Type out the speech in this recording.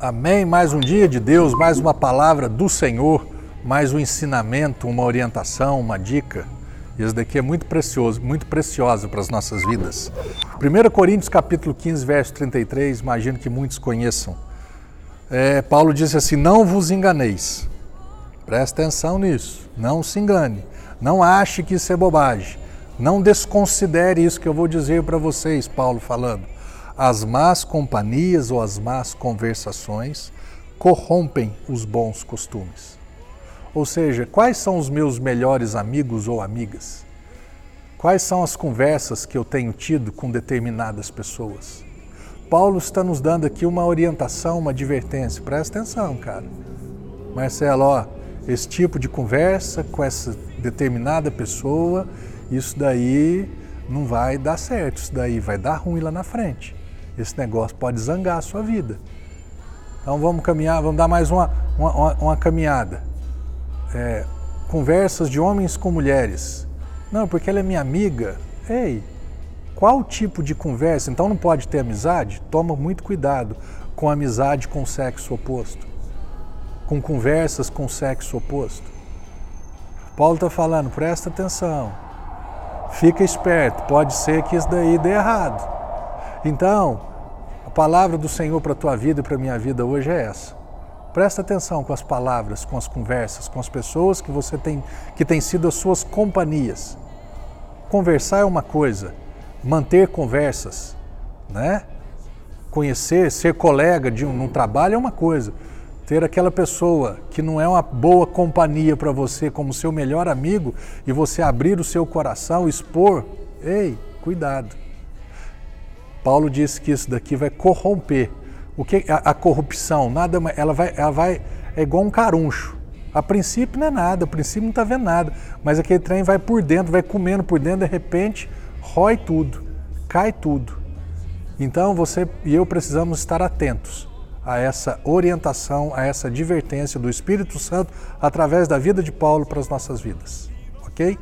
Amém. Mais um dia de Deus, mais uma palavra do Senhor, mais um ensinamento, uma orientação, uma dica. Isso daqui é muito precioso, muito preciosa para as nossas vidas. 1 Coríntios capítulo 15, verso 33, imagino que muitos conheçam. É, Paulo disse assim: Não vos enganeis. Presta atenção nisso. Não se engane. Não ache que isso é bobagem. Não desconsidere isso que eu vou dizer para vocês, Paulo falando as más companhias ou as más conversações corrompem os bons costumes. Ou seja, quais são os meus melhores amigos ou amigas? Quais são as conversas que eu tenho tido com determinadas pessoas? Paulo está nos dando aqui uma orientação, uma advertência. Presta atenção, cara. Marcelo, ó, esse tipo de conversa com essa determinada pessoa, isso daí não vai dar certo, isso daí vai dar ruim lá na frente esse negócio pode zangar a sua vida. Então vamos caminhar, vamos dar mais uma, uma, uma caminhada. É, conversas de homens com mulheres. Não, porque ela é minha amiga. Ei, qual tipo de conversa? Então não pode ter amizade? Toma muito cuidado com amizade com sexo oposto, com conversas com sexo oposto. Paulo está falando, presta atenção, fica esperto, pode ser que isso daí dê errado. Então, a palavra do Senhor para a tua vida e para a minha vida hoje é essa. Presta atenção com as palavras, com as conversas, com as pessoas que você tem, que têm sido as suas companhias. Conversar é uma coisa, manter conversas, né? Conhecer, ser colega de um, um trabalho é uma coisa. Ter aquela pessoa que não é uma boa companhia para você como seu melhor amigo e você abrir o seu coração, expor, ei, cuidado. Paulo disse que isso daqui vai corromper. O que a, a corrupção? Nada, ela vai, ela vai é igual um caruncho. A princípio não é nada, a princípio não está vendo nada, mas aquele trem vai por dentro, vai comendo por dentro, de repente rói tudo, cai tudo. Então você e eu precisamos estar atentos a essa orientação, a essa advertência do Espírito Santo através da vida de Paulo para as nossas vidas, ok?